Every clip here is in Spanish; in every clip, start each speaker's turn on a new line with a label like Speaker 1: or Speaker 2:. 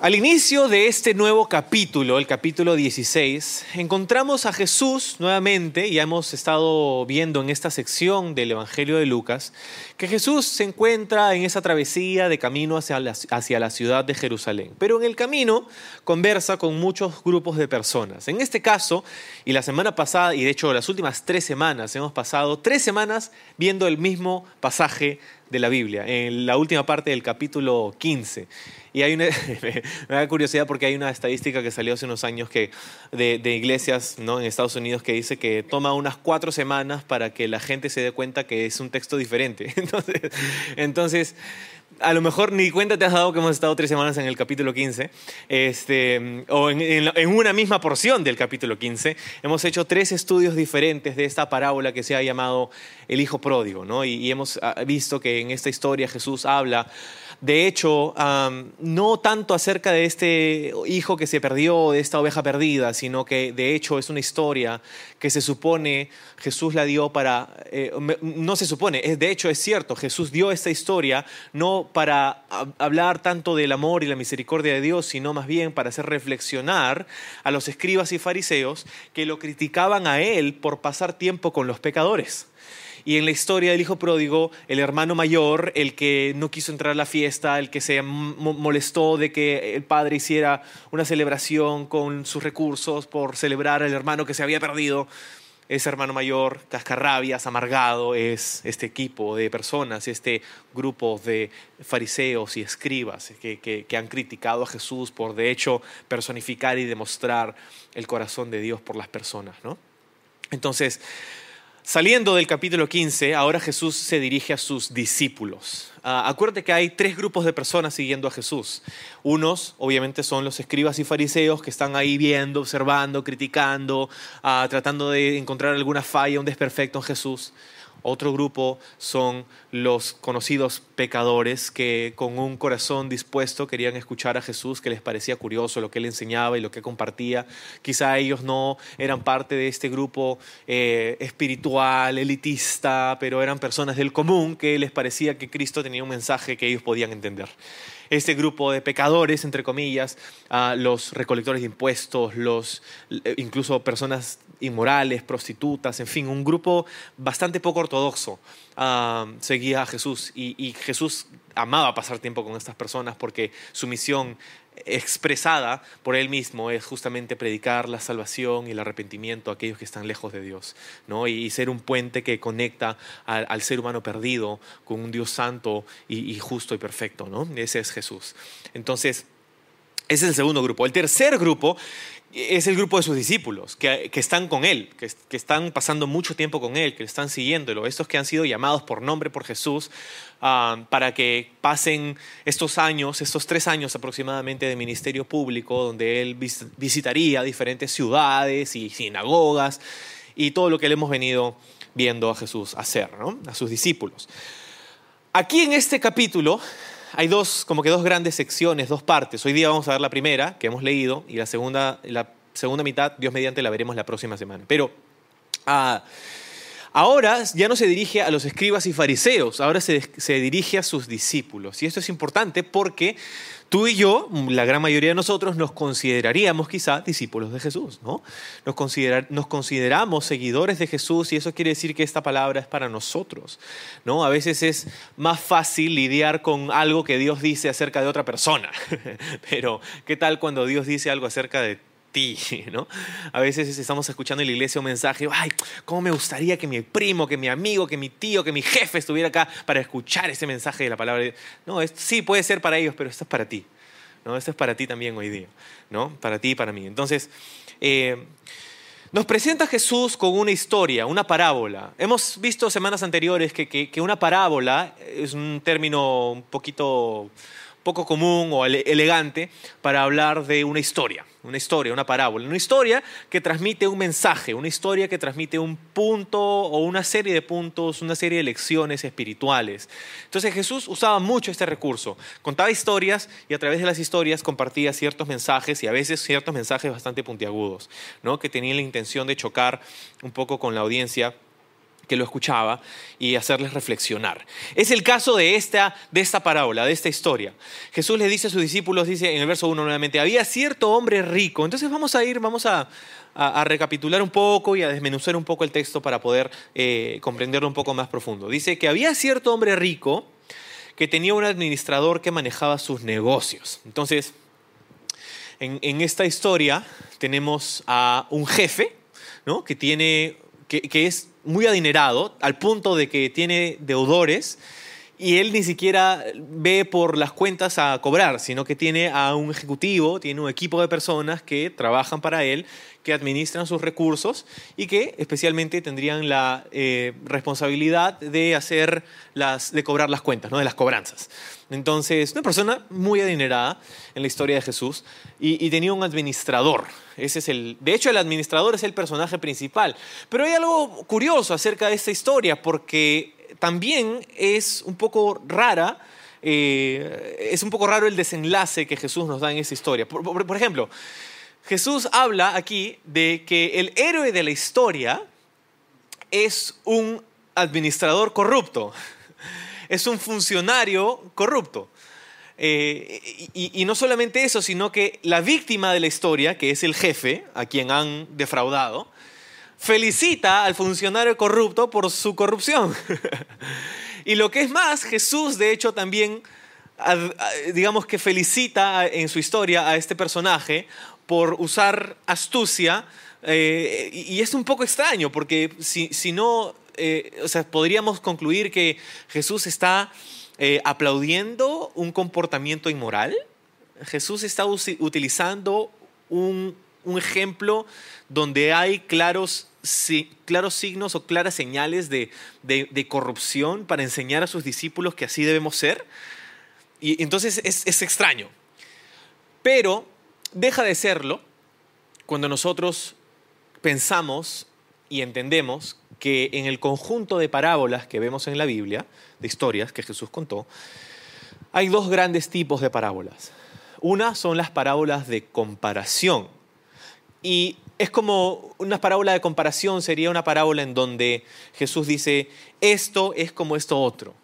Speaker 1: Al inicio de este nuevo capítulo, el capítulo 16, encontramos a Jesús nuevamente, y hemos estado viendo en esta sección del Evangelio de Lucas, que Jesús se encuentra en esa travesía de camino hacia la, hacia la ciudad de Jerusalén. Pero en el camino conversa con muchos grupos de personas. En este caso, y la semana pasada, y de hecho las últimas tres semanas, hemos pasado tres semanas viendo el mismo pasaje de la Biblia, en la última parte del capítulo 15. Y hay una, me da curiosidad porque hay una estadística que salió hace unos años que, de, iglesias ¿no? en Estados Unidos que dice que toma unas cuatro semanas para que la gente se dé cuenta que es un texto diferente. Entonces, entonces a lo mejor ni cuenta te has dado que hemos estado tres semanas en el capítulo 15, este, o en, una misma porción del capítulo 15. Hemos hecho tres estudios diferentes de esta parábola que se ha llamado el Hijo Pródigo, ¿no? y, y hemos visto que en esta historia Jesús habla de hecho, no tanto acerca de este hijo que se perdió, de esta oveja perdida, sino que de hecho es una historia que se supone Jesús la dio para, eh, no se supone, es, de hecho es cierto, Jesús dio esta historia no para hablar tanto del amor y la misericordia de Dios, sino más bien para hacer reflexionar a los escribas y fariseos que lo criticaban a él por pasar tiempo con los pecadores. Y en la historia del hijo pródigo, el hermano mayor, el que no quiso entrar a la fiesta, el que se molestó de que el padre hiciera una celebración con sus recursos por celebrar al hermano que se había perdido, ese hermano mayor, cascarrabias, amargado, es este equipo de personas, este grupo de fariseos y escribas que, que, han criticado a Jesús por de hecho personificar y demostrar el corazón de Dios por las personas. ¿no? Entonces, Saliendo del capítulo 15, ahora Jesús se dirige a sus discípulos. Uh, acuérdate que hay tres grupos de personas siguiendo a Jesús. Unos, obviamente, son los escribas y fariseos que están ahí viendo, observando, criticando, uh, tratando de encontrar alguna falla, un desperfecto en Jesús. Otro grupo son los conocidos pecadores que con un corazón dispuesto querían escuchar a Jesús, que les parecía curioso lo que él enseñaba y lo que compartía. Quizá ellos no eran parte de este grupo eh, espiritual, elitista, pero eran personas del común que les parecía que Cristo tenía un mensaje que ellos podían entender este grupo de pecadores, entre comillas, uh, los recolectores de impuestos, los, incluso personas inmorales, prostitutas, en fin, un grupo bastante poco ortodoxo uh, seguía a Jesús y, Jesús amaba pasar tiempo con estas personas porque su misión expresada por él mismo es justamente predicar la salvación y el arrepentimiento a aquellos que están lejos de Dios, ¿no? Y, ser un puente que conecta al, al ser humano perdido con un Dios santo y, y, justo y perfecto, ¿no? Ese es Jesús. Entonces, ese es el segundo grupo. El tercer grupo es el grupo de sus discípulos, que, que están con Él, que, que, están pasando mucho tiempo con Él, que están siguiéndolo, estos que han sido llamados por nombre por Jesús uh, para que pasen estos años, estos tres años aproximadamente de ministerio público, donde Él vis visitaría diferentes ciudades y sinagogas y todo lo que le hemos venido viendo a Jesús hacer, ¿no? a sus discípulos. Aquí en este capítulo hay dos, como que dos grandes secciones, dos partes. Hoy día vamos a ver la primera, que hemos leído, y la segunda, la segunda mitad, Dios mediante, la veremos la próxima semana. Pero uh, ahora ya no se dirige a los escribas y fariseos, ahora se, se dirige a sus discípulos. Y esto es importante porque tú y yo, la gran mayoría de nosotros, nos consideraríamos quizá discípulos de Jesús, ¿no? Nos, considera, nos consideramos seguidores de Jesús y eso quiere decir que esta palabra es para nosotros, ¿no? A veces es más fácil lidiar con algo que Dios dice acerca de otra persona, pero ¿qué tal cuando Dios dice algo acerca de ¿no? A veces estamos escuchando en la iglesia un mensaje, ay, cómo me gustaría que mi primo, que mi amigo, que mi tío, que mi jefe estuviera acá para escuchar ese mensaje de la palabra. No, esto sí puede ser para ellos, pero esto es para ti, ¿no? Esto es para ti también hoy día, ¿no? Para ti y para mí. Entonces, eh, nos presenta Jesús con una historia, una parábola. Hemos visto semanas anteriores que, que, que una parábola es un término un poquito poco común o elegante para hablar de una historia, una historia, una parábola, una historia que transmite un mensaje, una historia que transmite un punto o una serie de puntos, una serie de lecciones espirituales. Entonces Jesús usaba mucho este recurso, contaba historias y a través de las historias compartía ciertos mensajes y a veces ciertos mensajes bastante puntiagudos, ¿no? que tenían la intención de chocar un poco con la audiencia que lo escuchaba y hacerles reflexionar. Es el caso de esta, de esta parábola, de esta historia. Jesús le dice a sus discípulos, dice en el verso 1 nuevamente, había cierto hombre rico. Entonces vamos a ir, vamos a, recapitular un poco y a desmenuzar un poco el texto para poder eh, comprenderlo un poco más profundo. Dice que había cierto hombre rico que tenía un administrador que manejaba sus negocios. Entonces, en, esta historia tenemos a un jefe, ¿no? que tiene que, es muy adinerado al punto de que tiene deudores y él ni siquiera ve por las cuentas a cobrar, sino que tiene a un ejecutivo, tiene un equipo de personas que trabajan para él, que administran sus recursos y que especialmente tendrían la eh, responsabilidad de hacer las, de cobrar las cuentas, ¿no? de las cobranzas. Entonces, una persona muy adinerada en la historia de Jesús y, tenía un administrador. Ese es el, de hecho, el administrador es el personaje principal. Pero hay algo curioso acerca de esta historia porque también es un poco rara. Eh, es un poco raro el desenlace que Jesús nos da en esta historia. por ejemplo, Jesús habla aquí de que el héroe de la historia es un administrador corrupto, es un funcionario corrupto. Eh, y, no solamente eso, sino que la víctima de la historia, que es el jefe, a quien han defraudado, felicita al funcionario corrupto por su corrupción. y lo que es más, Jesús de hecho también, digamos que felicita en su historia a este personaje por usar astucia. Eh, y es un poco extraño, porque si, si no, eh, podríamos concluir que Jesús está eh, aplaudiendo un comportamiento inmoral. Jesús está utilizando un, un, ejemplo donde hay claros, claros signos o claras señales de, de, de, corrupción para enseñar a sus discípulos que así debemos ser. Y entonces es, es extraño. Pero deja de serlo cuando nosotros pensamos y entendemos que en el conjunto de parábolas que vemos en la Biblia, de historias que Jesús contó, hay dos grandes tipos de parábolas. Una son las parábolas de comparación. Y es como una parábola de comparación, sería una parábola en donde Jesús dice, esto es como esto otro.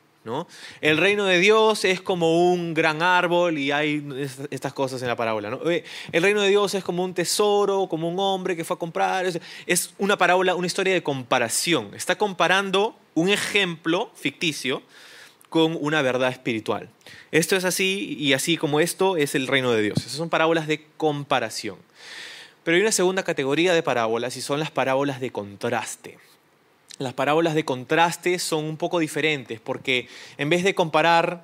Speaker 1: El reino de Dios es como un gran árbol y hay estas cosas en la parábola. Eh, el reino de Dios es como un tesoro, como un hombre que fue a comprar. Es una parábola, una historia de comparación. Está comparando un ejemplo ficticio con una verdad espiritual. Esto es así y así como esto es el reino de Dios. Esas son parábolas de comparación. Pero hay una segunda categoría de parábolas y son las parábolas de contraste las parábolas de contraste son un poco diferentes porque en vez de comparar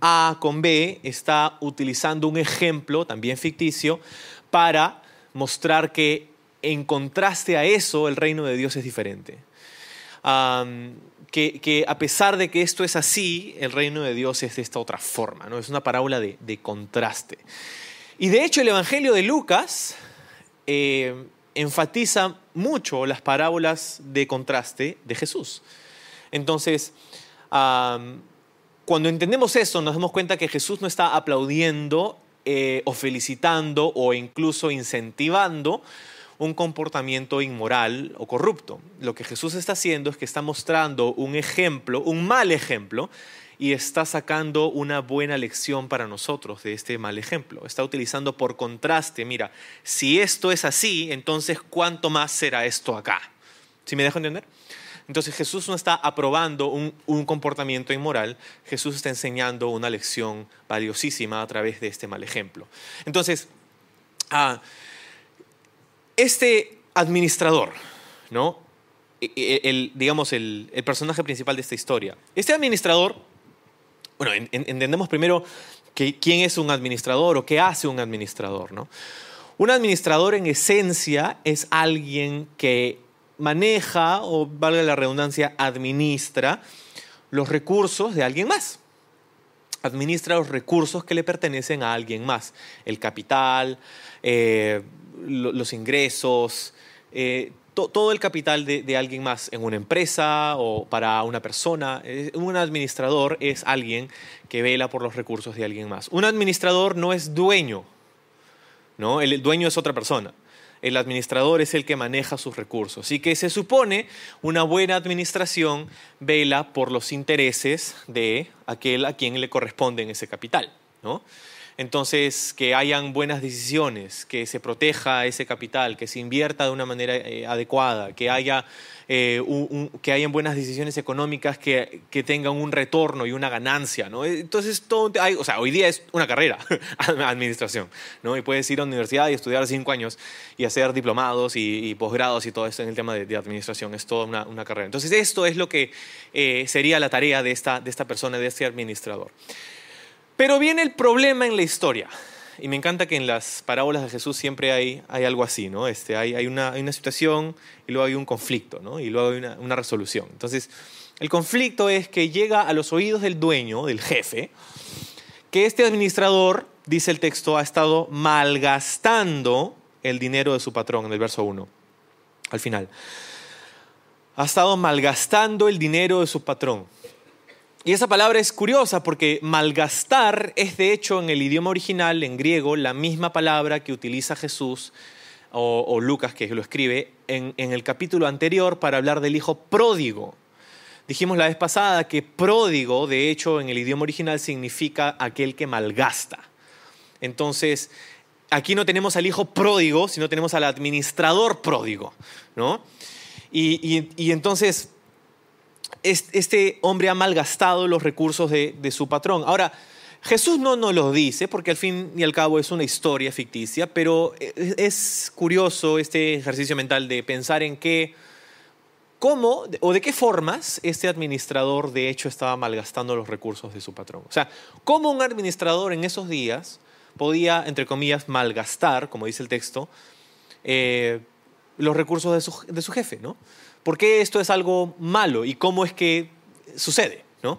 Speaker 1: A con B, está utilizando un ejemplo, también ficticio, para mostrar que en contraste a eso el reino de Dios es diferente. que, a pesar de que esto es así, el reino de Dios es de esta otra forma, ¿no? es una parábola de, contraste. Y de hecho el Evangelio de Lucas eh, enfatiza mucho las parábolas de contraste de Jesús. Entonces, cuando entendemos eso, nos damos cuenta que Jesús no está aplaudiendo eh, o felicitando o incluso incentivando un comportamiento inmoral o corrupto. Lo que Jesús está haciendo es que está mostrando un ejemplo, un mal ejemplo, y está sacando una buena lección para nosotros de este mal ejemplo. Está utilizando por contraste, mira, si esto es así, entonces ¿cuánto más será esto acá? ¿Sí me dejo entender? Entonces Jesús no está aprobando un, comportamiento inmoral, Jesús está enseñando una lección valiosísima a través de este mal ejemplo. Entonces, ah, este administrador, ¿no? E, e, el, digamos, el, el personaje principal de esta historia. Este administrador bueno, entendemos primero quién es un administrador o qué hace un administrador. ¿no? Un administrador en esencia es alguien que maneja, o valga la redundancia, administra los recursos de alguien más. administra los recursos que le pertenecen a alguien más, el capital, eh, los ingresos, eh, todo el capital de, alguien más en una empresa o para una persona. Un administrador es alguien que vela por los recursos de alguien más. Un administrador no es dueño, ¿no? El dueño es otra persona. El administrador es el que maneja sus recursos. Así que se supone una buena administración vela por los intereses de aquel a quien le corresponde ese capital, ¿no? Entonces, que hayan buenas decisiones, que se proteja ese capital, que se invierta de una manera eh, adecuada, que haya eh, que hayan buenas decisiones económicas que, que, tengan un retorno y una ganancia, ¿no? Entonces, todo, hay, o sea, hoy día es una carrera, administración, ¿no? Y puedes ir a la universidad y estudiar cinco años y hacer diplomados y, posgrados y todo esto en el tema de, administración, es toda una, una, carrera. Entonces, esto es lo que eh, sería la tarea de esta, de esta persona, de este administrador. Pero viene el problema en la historia. Y me encanta que en las parábolas de Jesús siempre hay, algo así, ¿no? Este, hay, una, situación y luego hay un conflicto, ¿no? Y luego hay una, una, resolución. Entonces, el conflicto es que llega a los oídos del dueño, del jefe, que este administrador, dice el texto, ha estado malgastando el dinero de su patrón, en el verso 1, al final. Ha estado malgastando el dinero de su patrón. Y esa palabra es curiosa porque malgastar es de hecho en el idioma original, en griego, la misma palabra que utiliza Jesús o, Lucas, que lo escribe, en, el capítulo anterior para hablar del hijo pródigo. Dijimos la vez pasada que pródigo, de hecho, en el idioma original significa aquel que malgasta. Entonces, aquí no tenemos al hijo pródigo, sino tenemos al administrador pródigo, ¿no? y entonces este hombre ha malgastado los recursos de, su patrón. Ahora, Jesús no nos lo dice porque al fin y al cabo es una historia ficticia, pero es curioso este ejercicio mental de pensar en qué, cómo o de qué formas este administrador de hecho estaba malgastando los recursos de su patrón. O sea, cómo un administrador en esos días podía, entre comillas, malgastar, como dice el texto, eh, los recursos de su, de su jefe, ¿no? ¿Por qué esto es algo malo y cómo es que sucede? ¿no?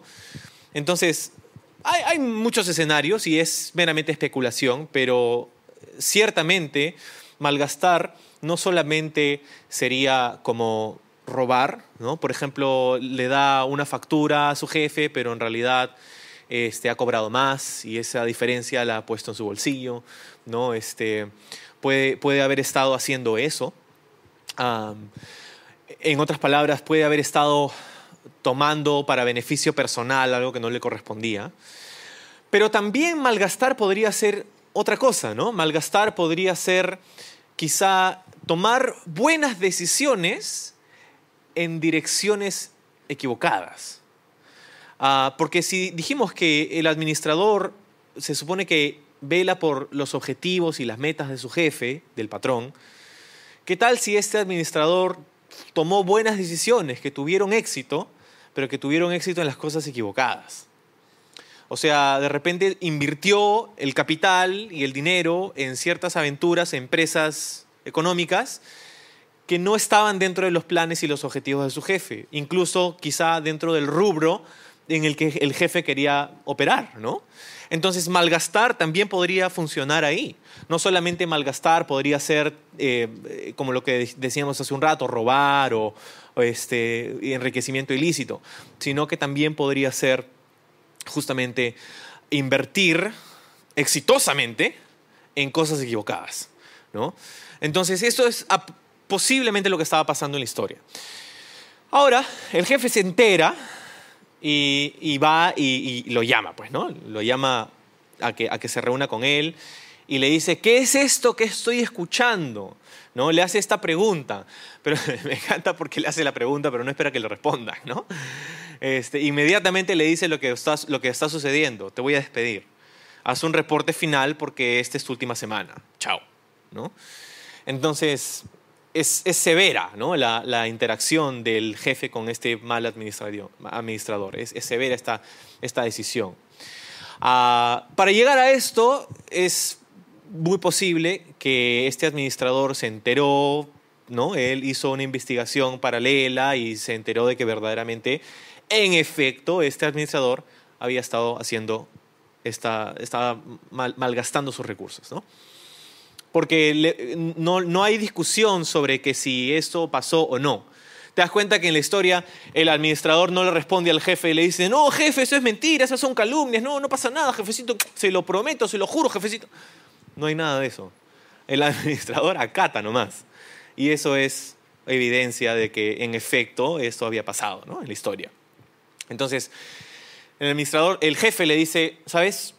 Speaker 1: Entonces, hay, muchos escenarios y es meramente especulación, pero ciertamente malgastar no solamente sería como robar, ¿no? Por ejemplo, le da una factura a su jefe, pero en realidad este, ha cobrado más y esa diferencia la ha puesto en su bolsillo, ¿no? Este, puede, puede haber estado haciendo eso en otras palabras, puede haber estado tomando para beneficio personal algo que no le correspondía. Pero también malgastar podría ser otra cosa, ¿no? Malgastar podría ser quizá tomar buenas decisiones en direcciones equivocadas. Ah, porque si dijimos que el administrador se supone que vela por los objetivos y las metas de su jefe, del patrón, ¿qué tal si este administrador tomó buenas decisiones que tuvieron éxito, pero que tuvieron éxito en las cosas equivocadas. O sea, de repente invirtió el capital y el dinero en ciertas aventuras, empresas económicas que no estaban dentro de los planes y los objetivos de su jefe, incluso quizá dentro del rubro en el que el jefe quería operar, ¿no? Entonces, malgastar también podría funcionar ahí. No solamente malgastar podría ser, eh, como lo que decíamos hace un rato, robar o, este, enriquecimiento ilícito, sino que también podría ser justamente invertir exitosamente en cosas equivocadas. ¿no? Entonces, esto es posiblemente lo que estaba pasando en la historia. Ahora, el jefe se entera y, va y, lo llama, pues, ¿no? Lo llama a que, a que se reúna con él y le dice, ¿qué es esto que estoy escuchando? ¿No? Le hace esta pregunta, pero me encanta porque le hace la pregunta, pero no espera que le responda, ¿no? Este, inmediatamente le dice lo que, está, lo que está sucediendo, te voy a despedir. Haz un reporte final porque esta es tu última semana. Chao, ¿no? Entonces, es, severa ¿no? la, interacción del jefe con este mal administrador. Es, severa esta, esta decisión. Ah, para llegar a esto, es muy posible que este administrador se enteró, ¿no? él hizo una investigación paralela y se enteró de que verdaderamente, en efecto, este administrador había estado haciendo está, estaba malgastando sus recursos. ¿no? Porque no, no hay discusión sobre que si esto pasó o no. Te das cuenta que en la historia el administrador no le responde al jefe y le dice, no, jefe, eso es mentira, esas son calumnias, no, no pasa nada, jefecito, se lo prometo, se lo juro, jefecito. No hay nada de eso. El administrador acata nomás. Y eso es evidencia de que en efecto esto había pasado ¿no? en la historia. Entonces, el administrador, el jefe le dice, ¿sabes?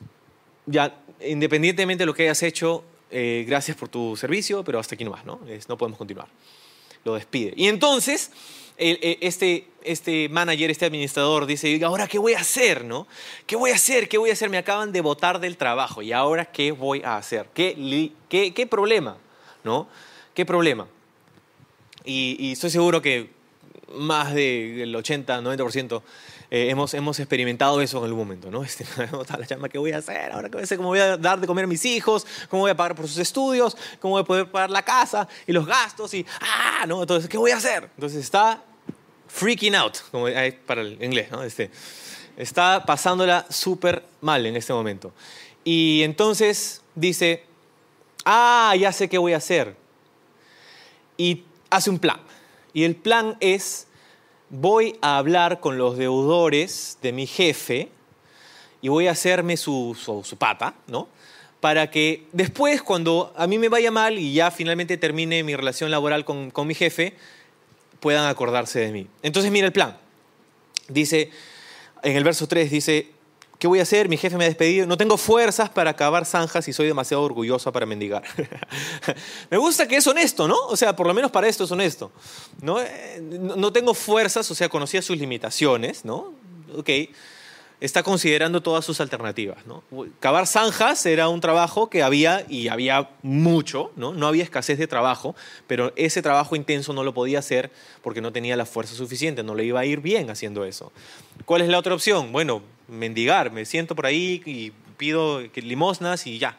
Speaker 1: Ya, independientemente de lo que hayas hecho, eh, gracias por tu servicio, pero hasta aquí no más, ¿no? no podemos continuar. Lo despide. Y entonces, eh, este, este manager, este administrador dice, ahora qué voy a hacer? ¿no? ¿Qué voy a hacer? ¿Qué voy a hacer? Me acaban de votar del trabajo. ¿Y ahora qué voy a hacer? ¿Qué, qué, qué problema? ¿No? ¿Qué problema? Y, estoy seguro que más del 80, 90% eh, hemos, hemos experimentado eso en algún momento, ¿no? Este, la llama, ¿qué voy a hacer? Ahora cómo voy a dar de comer a mis hijos, cómo voy a pagar por sus estudios, cómo voy a poder pagar la casa y los gastos y, ah, ¿no? Entonces, ¿qué voy a hacer? Entonces está freaking out, como hay para el inglés, ¿no? Este, está pasándola súper mal en este momento. Y entonces dice, ah, ya sé qué voy a hacer. Y hace un plan. Y el plan es, voy a hablar con los deudores de mi jefe y voy a hacerme su, su, pata, ¿no? Para que después, cuando a mí me vaya mal y ya finalmente termine mi relación laboral con, con mi jefe, puedan acordarse de mí. Entonces, mira el plan. Dice, en el verso 3 dice, ¿Qué voy a hacer? Mi jefe me ha despedido. No tengo fuerzas para acabar zanjas y soy demasiado orgullosa para mendigar. me gusta que es honesto, ¿no? O sea, por lo menos para esto es honesto. ¿no? Eh, no tengo fuerzas, o sea, conocía sus limitaciones, ¿no? Ok está considerando todas sus alternativas. ¿no? Cavar zanjas era un trabajo que había, y había mucho, ¿no? no había escasez de trabajo, pero ese trabajo intenso no lo podía hacer porque no tenía la fuerza suficiente, no le iba a ir bien haciendo eso. ¿Cuál es la otra opción? Bueno, mendigar, me siento por ahí y pido limosnas y ya.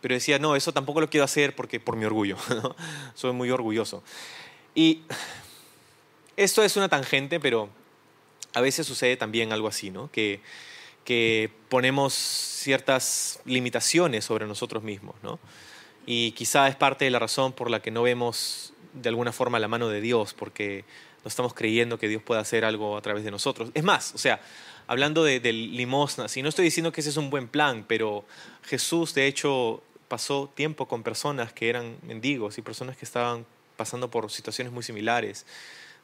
Speaker 1: Pero decía, no, eso tampoco lo quiero hacer porque por mi orgullo, soy muy orgulloso. Y esto es una tangente, pero a veces sucede también algo así, ¿no? Que, que ponemos ciertas limitaciones sobre nosotros mismos, ¿no? Y quizá es parte de la razón por la que no vemos de alguna forma la mano de Dios, porque no estamos creyendo que Dios pueda hacer algo a través de nosotros. Es más, o sea, hablando de, de limosnas, y no estoy diciendo que ese es un buen plan, pero Jesús de hecho pasó tiempo con personas que eran mendigos y personas que estaban pasando por situaciones muy similares.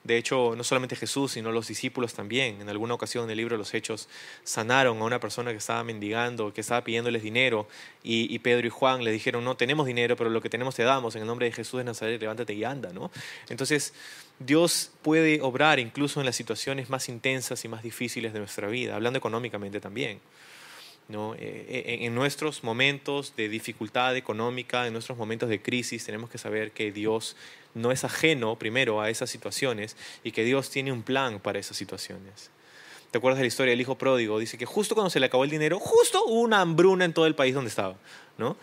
Speaker 1: De hecho, no solamente Jesús, sino los discípulos también. En alguna ocasión en el libro de los Hechos sanaron a una persona que estaba mendigando, que estaba pidiéndoles dinero, y, Pedro y Juan le dijeron, no tenemos dinero, pero lo que tenemos te damos, en el nombre de Jesús de Nazaret, levántate y anda. ¿no? Entonces, Dios puede obrar incluso en las situaciones más intensas y más difíciles de nuestra vida, hablando económicamente también. Eh, eh, en nuestros momentos de dificultad económica, en nuestros momentos de crisis, tenemos que saber que Dios no es ajeno primero a esas situaciones y que Dios tiene un plan para esas situaciones. ¿Te acuerdas de la historia del hijo pródigo? Dice que justo cuando se le acabó el dinero, justo hubo una hambruna en todo el país donde estaba. ¿no?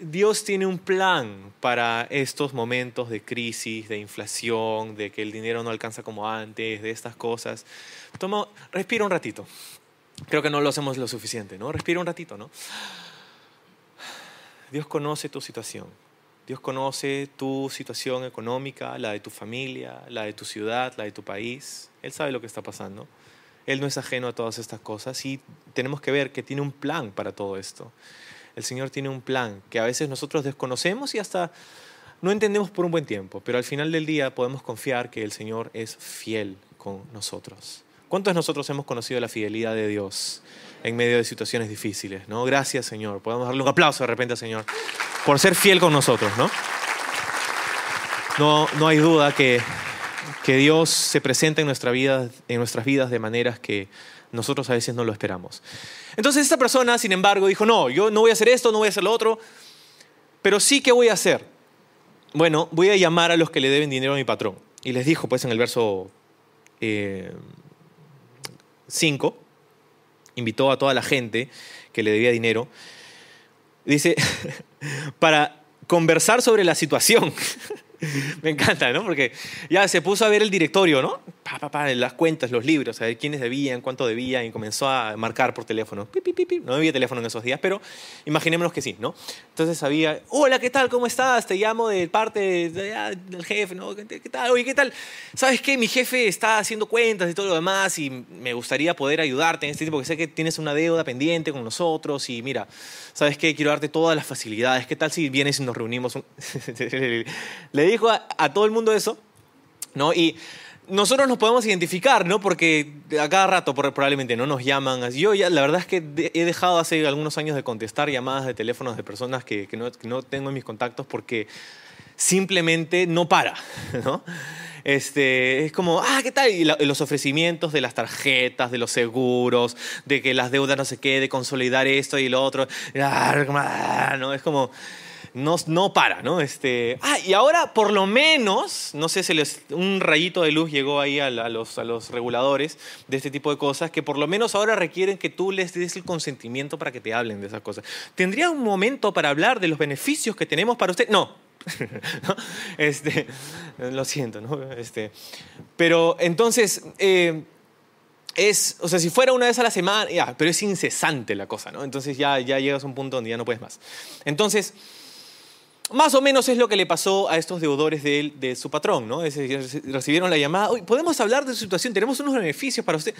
Speaker 1: Dios tiene un plan para estos momentos de crisis, de inflación, de que el dinero no alcanza como antes, de estas cosas. Toma, respira un ratito. Creo que no lo hacemos lo suficiente, ¿no? Respira un ratito, ¿no? Dios conoce tu situación. Dios conoce tu situación económica, la de tu familia, la de tu ciudad, la de tu país. Él sabe lo que está pasando. Él no es ajeno a todas estas cosas y tenemos que ver que tiene un plan para todo esto. El Señor tiene un plan que a veces nosotros desconocemos y hasta no entendemos por un buen tiempo, pero al final del día podemos confiar que el Señor es fiel con nosotros. ¿Cuántos de nosotros hemos conocido la fidelidad de Dios en medio de situaciones difíciles? ¿no? Gracias, Señor. Podemos darle un aplauso de repente, Señor por ser fiel con nosotros, ¿no? No, no hay duda que, que Dios se presenta en, nuestras vidas de maneras que nosotros a veces no lo esperamos. Entonces esta persona, sin embargo, dijo, no, yo no voy a hacer esto, no voy a hacer lo otro, pero sí que voy a hacer. Bueno, voy a llamar a los que le deben dinero a mi patrón. Y les dijo, pues en el verso 5, eh, invitó a toda la gente que le debía dinero Dice, para conversar sobre la situación. Me encanta, ¿no? Porque ya se puso a ver el directorio, ¿no? Pa, pa, pa, las cuentas, los libros, a ver quiénes debían, cuánto debían, y comenzó a marcar por teléfono. Pi, pi, pi. No había teléfono en esos días, pero imaginémonos que sí, ¿no? Entonces sabía, hola, ¿qué tal? ¿Cómo estás? Te llamo de parte de- ah, del jefe, ¿no? ¿Qué, tal? Oye, ¿qué tal? ¿Sabes qué? Mi jefe está haciendo cuentas y todo lo demás y me gustaría poder ayudarte en este tiempo, porque sé que tienes una deuda pendiente con nosotros y mira, ¿sabes qué? Quiero darte todas las facilidades. ¿Qué tal si vienes y nos reunimos? un- Le dijo a, a todo el mundo eso, ¿no? Y nosotros nos podemos identificar, ¿no? Porque a cada rato probablemente no nos llaman. Yo ya, la verdad es que he dejado hace algunos años de contestar llamadas de teléfonos de personas que, que no, que no tengo en mis contactos porque simplemente no para, ¿no? Este, es como, ah, ¿qué tal? Y la- los ofrecimientos de las tarjetas, de los seguros, de que las deudas no se quede, de consolidar esto y lo otro. Ah, ¿no? Es como, no, no para, ¿no? Este, ah, y ahora por lo menos, no sé, les, un rayito de luz llegó ahí a, los, a los reguladores de este tipo de cosas, que por lo menos ahora requieren que tú les des el consentimiento para que te hablen de esas cosas. ¿Tendría un momento para hablar de los beneficios que tenemos para usted? No. ¿No? Este, lo siento, ¿no? Este, pero entonces... eh, es, o sea, si fuera una vez a la semana, ya, pero es incesante la cosa, ¿no? Entonces ya, ya llegas a un punto donde ya no puedes más. Entonces, más o menos es lo que le pasó a estos deudores de, su patrón, ¿no? Recibieron la llamada, "Oye, podemos hablar de su situación, tenemos unos beneficios para usted.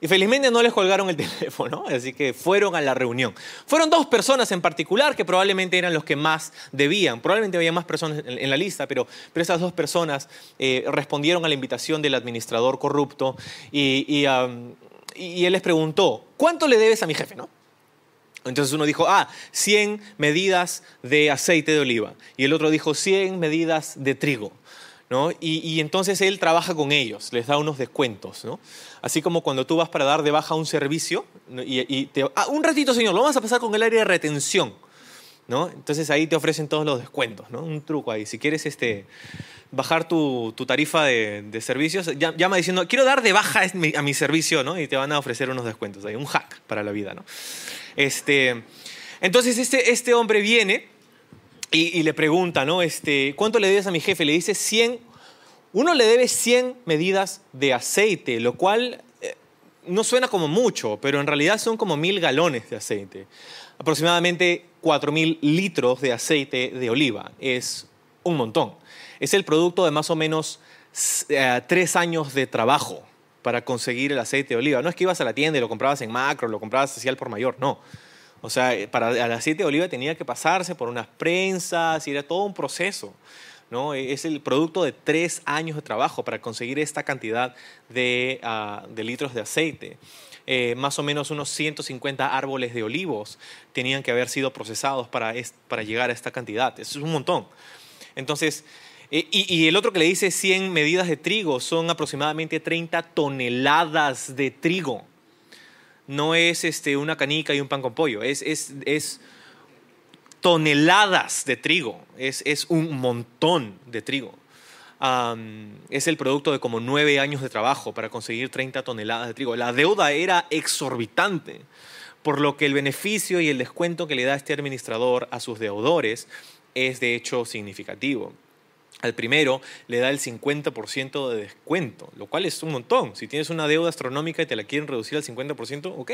Speaker 1: Y felizmente no les colgaron el teléfono, así que fueron a la reunión. Fueron dos personas en particular que probablemente eran los que más debían. Probablemente había más personas en, la lista, pero, pero esas dos personas eh, respondieron a la invitación del administrador corrupto y- y él les preguntó, ¿cuánto le debes a mi jefe, no? Entonces uno dijo, ah, 100 medidas de aceite de oliva. Y el otro dijo, 100 medidas de trigo. ¿no? Y, y entonces él trabaja con ellos, les da unos descuentos. ¿no? Así como cuando tú vas para dar de baja un servicio, y, y te, ah, un ratito señor, lo vamos a pasar con el área de retención. ¿no? Entonces ahí te ofrecen todos los descuentos, ¿no? un truco ahí. Si quieres este, bajar tu, tu tarifa de, de servicios, ll- llama diciendo, quiero dar de baja a mi servicio, ¿no? y te van a ofrecer unos descuentos. Ahí, un hack para la vida. ¿no? Este, entonces este, este hombre viene y, le pregunta, ¿no? Este, ¿Cuánto le debes a mi jefe? Le dice 100. Uno le debe 100 medidas de aceite, lo cual eh, no suena como mucho, pero en realidad son como mil galones de aceite. Aproximadamente 4.000 litros de aceite de oliva. Es un montón. Es el producto de más o menos eh, tres años de trabajo para conseguir el aceite de oliva. No es que ibas a la tienda y lo comprabas en macro, lo comprabas especial por mayor, no. O sea, eh, para el aceite de oliva tenía que pasarse por unas prensas y era todo un proceso. ¿no? Es el producto de tres años de trabajo para conseguir esta cantidad de, ah, litros de aceite. Eh, más o menos unos 150 árboles de olivos tenían que haber sido procesados para, llegar a esta cantidad. Es un montón. Entonces, eh, y, el otro que le dice 100 medidas de trigo son aproximadamente 30 toneladas de trigo. No es este, una canica y un pan con pollo, es, toneladas de trigo, es, un montón de trigo. Es el producto de como nueve años de trabajo para conseguir 30 toneladas de trigo. La deuda era exorbitante, por lo que el beneficio y el descuento que le da este administrador a sus deudores es de hecho significativo. Al primero le da el 50% de descuento, lo cual es un montón. Si tienes una deuda astronómica y te la quieren reducir al 50%, ok.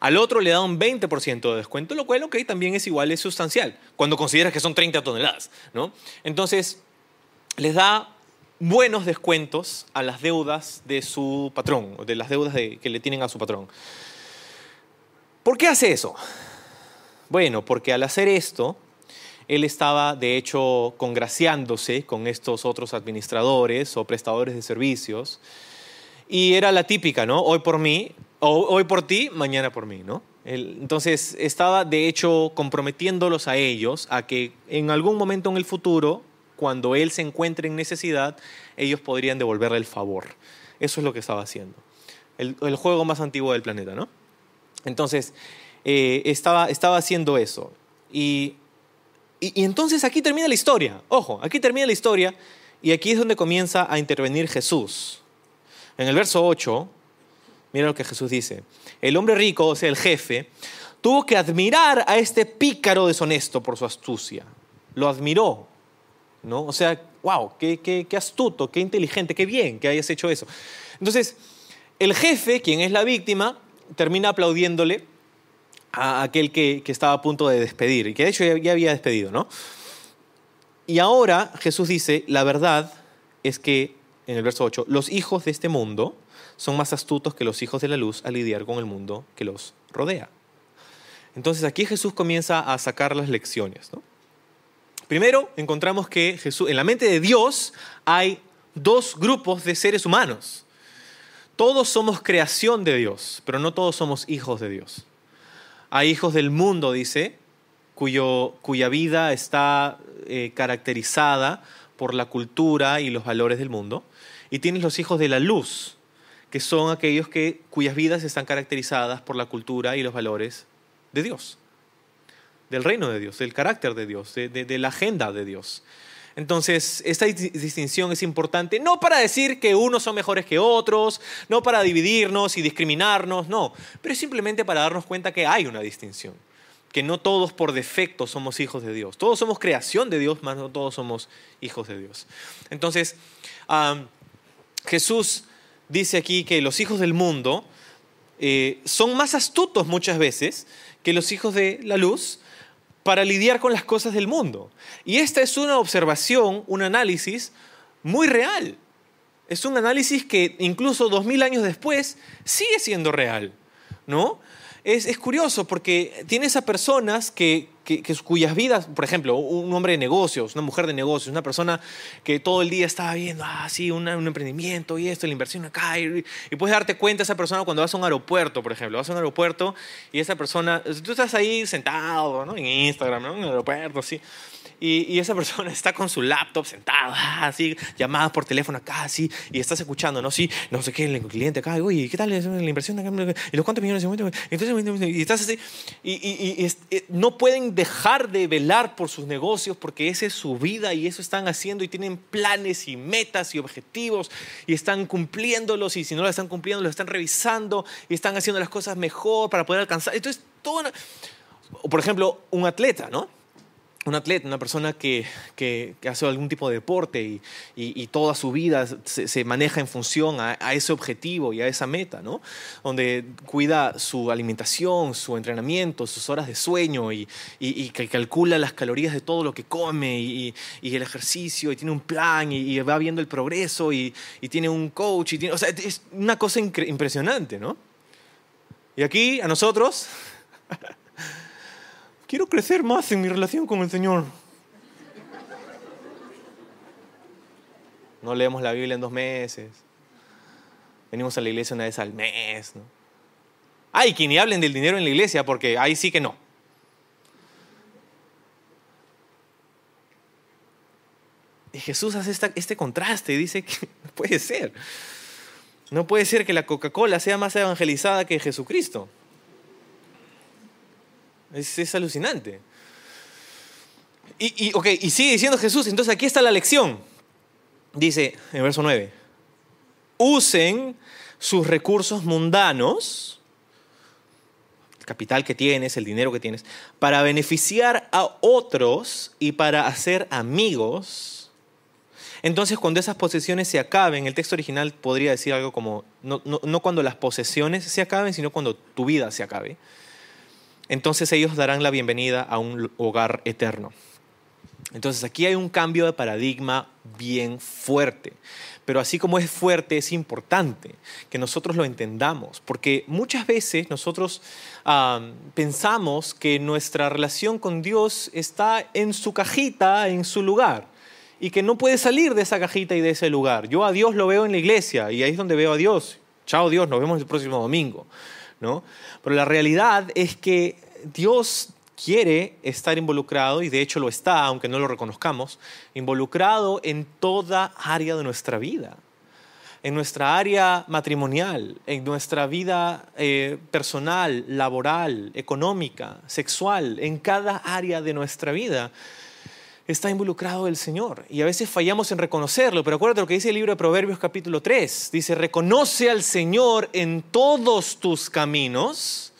Speaker 1: Al otro le da un 20% de descuento, lo cual, ok, también es igual, es sustancial, cuando consideras que son 30 toneladas, ¿no? Entonces, les da buenos descuentos a las deudas de su patrón, de las deudas de- que le tienen a su patrón. ¿Por qué hace eso? Bueno, porque al hacer esto, él estaba de hecho congraciándose con estos otros administradores o prestadores de servicios y era la típica, ¿no? Hoy por mí, hoy por ti, mañana por mí, ¿no? Entonces estaba de hecho comprometiéndolos a ellos a que en algún momento en el futuro, cuando él se encuentre en necesidad, ellos podrían devolverle el favor. Eso es lo que estaba haciendo. El, el juego más antiguo del planeta, ¿no? Entonces, eh, estaba, estaba haciendo eso. Y, y, entonces aquí termina la historia. Ojo, aquí termina la historia y aquí es donde comienza a intervenir Jesús. En el verso 8, mira lo que Jesús dice. El hombre rico, o sea, el jefe, tuvo que admirar a este pícaro deshonesto por su astucia. Lo admiró. ¿no? O sea, wow, qué, qué, qué astuto, qué inteligente, qué bien que hayas hecho eso. Entonces, el jefe, quien es la víctima, termina aplaudiéndole a aquel que, que estaba a punto de despedir, y que de hecho ya, había despedido, ¿no? Y ahora Jesús dice, la verdad es que, en el verso 8, los hijos de este mundo son más astutos que los hijos de la luz al lidiar con el mundo que los rodea. Entonces aquí Jesús comienza a sacar las lecciones. Primero, encontramos que Jesús, en la mente de Dios hay dos grupos de seres humanos. Todos somos creación de Dios, pero no todos somos hijos de Dios. Hay hijos del mundo, dice, cuyo, cuya vida está eh, caracterizada por la cultura y los valores del mundo. Y tienes los hijos de la luz, que son aquellos que, cuyas vidas están caracterizadas por la cultura y los valores de Dios, del reino de Dios, del carácter de Dios, de, de la agenda de Dios. Entonces, esta distinción es importante, no para decir que unos son mejores que otros, no para dividirnos y discriminarnos, no, pero simplemente para darnos cuenta que hay una distinción, que no todos por defecto somos hijos de Dios, todos somos creación de Dios, mas no todos somos hijos de Dios. Entonces, Jesús dice aquí que los hijos del mundo eh, son más astutos muchas veces que los hijos de la luz para lidiar con las cosas del mundo. Y esta es una observación, un análisis muy real. Es un análisis que incluso dos mil años después sigue siendo real, ¿no? Es, es curioso porque tienes a personas que, que, cuyas vidas, por ejemplo, un hombre de negocios, una mujer de negocios, una persona que todo el día estaba viendo, ah, sí, un emprendimiento y esto, la inversión acá, y, y, puedes darte cuenta esa persona cuando vas a un aeropuerto, por ejemplo, vas a un aeropuerto y esa persona, tú estás ahí sentado, ¿no? En Instagram, ¿no? En el aeropuerto, así. Y, y, esa persona está con su laptop sentada, así, llamadas por teléfono acá, así, y estás escuchando, ¿no? Sí, no sé qué, el cliente acá, oye, ¿qué tal la inversión? ¿Y los cuántos millones de? Entonces, y estás así, y, y, no pueden dejar de velar por sus negocios porque esa es su vida y eso están haciendo y tienen planes y metas y objetivos y están cumpliéndolos y si no lo están cumpliendo, los están revisando y están haciendo las cosas mejor para poder alcanzar. Entonces, todo una... por ejemplo, un atleta, ¿no? Un atleta, una persona que, que, hace algún tipo de deporte y, y, toda su vida se, maneja en función a, a, ese objetivo y a esa meta, ¿no? Donde cuida su alimentación, su entrenamiento, sus horas de sueño y, y que calcula las calorías de todo lo que come y, el ejercicio y tiene un plan y, va viendo el progreso y, tiene un coach y tiene, o sea, es una cosa impresionante, ¿no? Y aquí a nosotros quiero crecer más en mi relación con el Señor. No leemos la Biblia en dos meses. Venimos a la iglesia una vez al mes. ¿no? Ay, que ni hablen del dinero en la iglesia, porque ahí sí que no. Y Jesús hace este contraste y dice que no puede ser. No puede ser que la Coca-Cola sea más evangelizada que Jesucristo. Es, alucinante. Y, y, okay, y sigue diciendo Jesús, entonces aquí está la lección. Dice en verso 9, usen sus recursos mundanos, el capital que tienes, el dinero que tienes, para beneficiar a otros y para hacer amigos. Entonces, cuando esas posesiones se acaben, el texto original podría decir algo como, no, no, no cuando las posesiones se acaben, sino cuando tu vida se acabe entonces ellos darán la bienvenida a un hogar eterno. Entonces aquí hay un cambio de paradigma bien fuerte. Pero así como es fuerte, es importante que nosotros lo entendamos, porque muchas veces nosotros uh, pensamos que nuestra relación con Dios está en su cajita, en su lugar, y que no puede salir de esa cajita y de ese lugar. Yo a Dios lo veo en la iglesia y ahí es donde veo a Dios. Chao Dios, nos vemos el próximo domingo. Pero la realidad es que Dios quiere estar involucrado, y de hecho lo está, aunque no lo reconozcamos, involucrado en toda área de nuestra vida. En nuestra área matrimonial, en nuestra vida eh, personal, laboral, económica, sexual, en cada área de nuestra vida está involucrado el Señor. Y a veces fallamos en reconocerlo, pero acuérdate lo que dice el libro de Proverbios capítulo 3. Dice, reconoce al Señor en todos tus caminos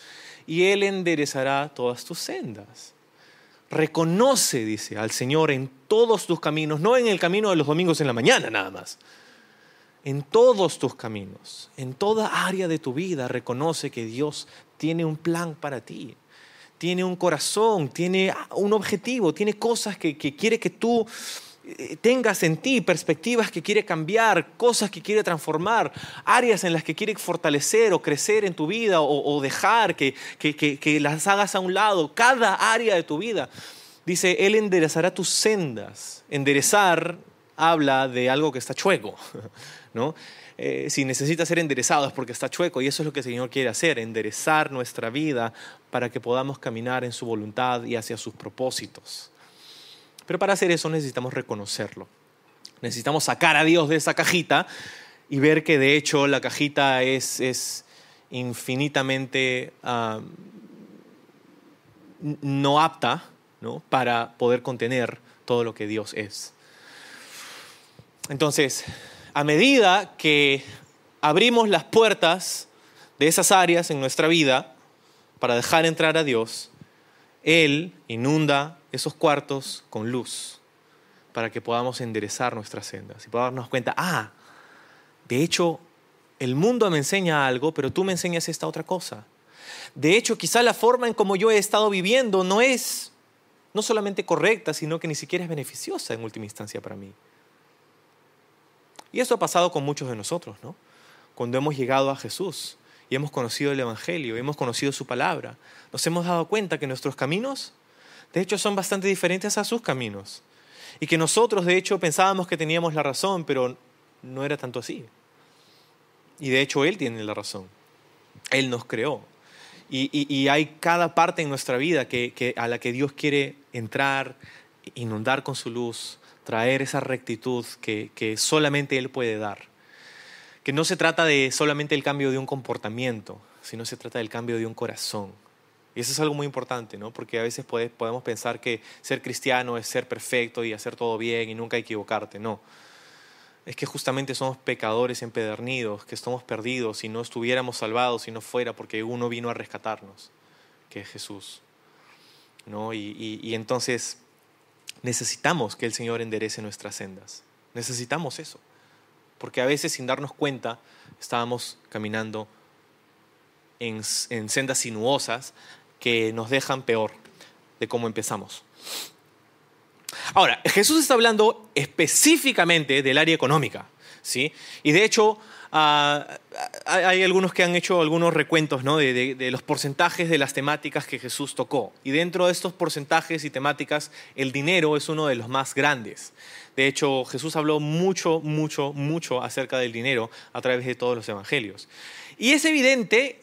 Speaker 1: y Él enderezará todas tus sendas. Reconoce, dice, al Señor en todos tus caminos, no en el camino de los domingos en la mañana nada más. En todos tus caminos, en toda área de tu vida, reconoce que Dios tiene un plan para ti. Tiene un corazón, tiene un objetivo, tiene cosas que, quiere que tú eh, tengas en ti, perspectivas que quiere cambiar, cosas que quiere transformar, áreas en las que quiere fortalecer o crecer en tu vida o, dejar que, las hagas a un lado, cada área de tu vida. Dice, Él enderezará tus sendas. Enderezar habla de algo que está chueco, ¿no? Eh, si necesita ser enderezado es porque está chueco y eso es lo que el Señor quiere hacer, enderezar nuestra vida para que podamos caminar en su voluntad y hacia sus propósitos. Pero para hacer eso necesitamos reconocerlo. Necesitamos sacar a Dios de esa cajita y ver que de hecho la cajita es, es infinitamente ah, no apta ¿no? para poder contener todo lo que Dios es. Entonces, a medida que abrimos las puertas de esas áreas en nuestra vida para dejar entrar a Dios, Él inunda esos cuartos con luz para que podamos enderezar nuestras sendas y podamos darnos cuenta, ah, de hecho, el mundo me enseña algo, pero tú me enseñas esta otra cosa. De hecho, quizá la forma en como yo he estado viviendo no es no solamente correcta, sino que ni siquiera es beneficiosa en última instancia para mí. Y eso ha pasado con muchos de nosotros, ¿no? Cuando hemos llegado a Jesús y hemos conocido el Evangelio, hemos conocido su palabra, nos hemos dado cuenta que nuestros caminos, de hecho, son bastante diferentes a sus caminos. Y que nosotros, de hecho, pensábamos que teníamos la razón, pero no era tanto así. Y de hecho, Él tiene la razón. Él nos creó. Y, hay cada parte en nuestra vida a la que Dios quiere entrar, inundar con su luz, traer esa rectitud que, solamente Él puede dar. Que no se trata de solamente el cambio de un comportamiento, sino se trata del cambio de un corazón. Y eso es algo muy importante, ¿no? Porque a veces podemos pensar que ser cristiano es ser perfecto y hacer todo bien y nunca equivocarte. No. Es que justamente somos pecadores empedernidos, que estamos perdidos y no estuviéramos salvados si no fuera porque uno vino a rescatarnos, que es Jesús. ¿no? y entonces necesitamos que el Señor enderece nuestras sendas. Necesitamos eso. Porque a veces sin darnos cuenta estábamos caminando en, sendas sinuosas que nos dejan peor de cómo empezamos. Ahora, Jesús está hablando específicamente del área económica, ¿sí? Y de hecho, Ah, hay algunos que han hecho algunos recuentos ¿no? de, los porcentajes de las temáticas que Jesús tocó. Y dentro de estos porcentajes y temáticas, el dinero es uno de los más grandes. De hecho, Jesús habló mucho, mucho, mucho acerca del dinero a través de todos los evangelios. Y es evidente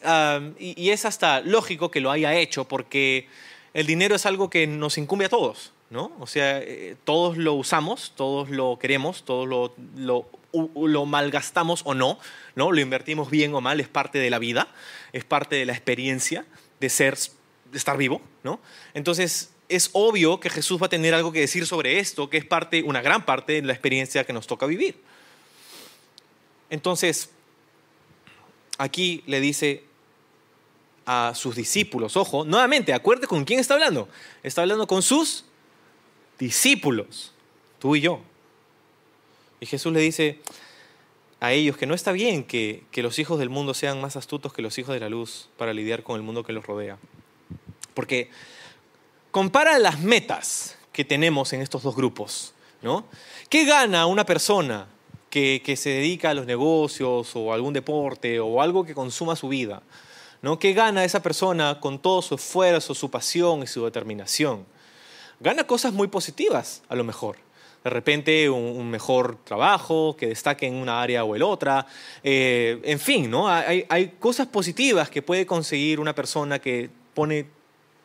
Speaker 1: y, es hasta lógico que lo haya hecho porque el dinero es algo que nos incumbe a todos. ¿No? O sea, eh, todos lo usamos, todos lo queremos, todos lo, lo malgastamos o no, ¿no? Lo invertimos bien o mal, es parte de la vida, es parte de la experiencia de ser, de estar vivo, ¿no? Entonces, es obvio que Jesús va a tener algo que decir sobre esto, que es parte, una gran parte de la experiencia que nos toca vivir. Entonces, aquí le dice a sus discípulos, ojo, nuevamente, acuerde con quién está hablando. Está hablando con sus discípulos, tú y yo. Y Jesús le dice a ellos que no está bien que, los hijos del mundo sean más astutos que los hijos de la luz para lidiar con el mundo que los rodea. Porque compara las metas que tenemos en estos dos grupos. ¿no? ¿Qué gana una persona que, se dedica a los negocios o algún deporte o algo que consuma su vida? ¿no? ¿Qué gana esa persona con todo su esfuerzo, su pasión y su determinación? Gana cosas muy positivas, a lo mejor de repente un, mejor trabajo, que destaque en una área o el otra. Eh, en fin, ¿no? Hay, hay cosas positivas que puede conseguir una persona que pone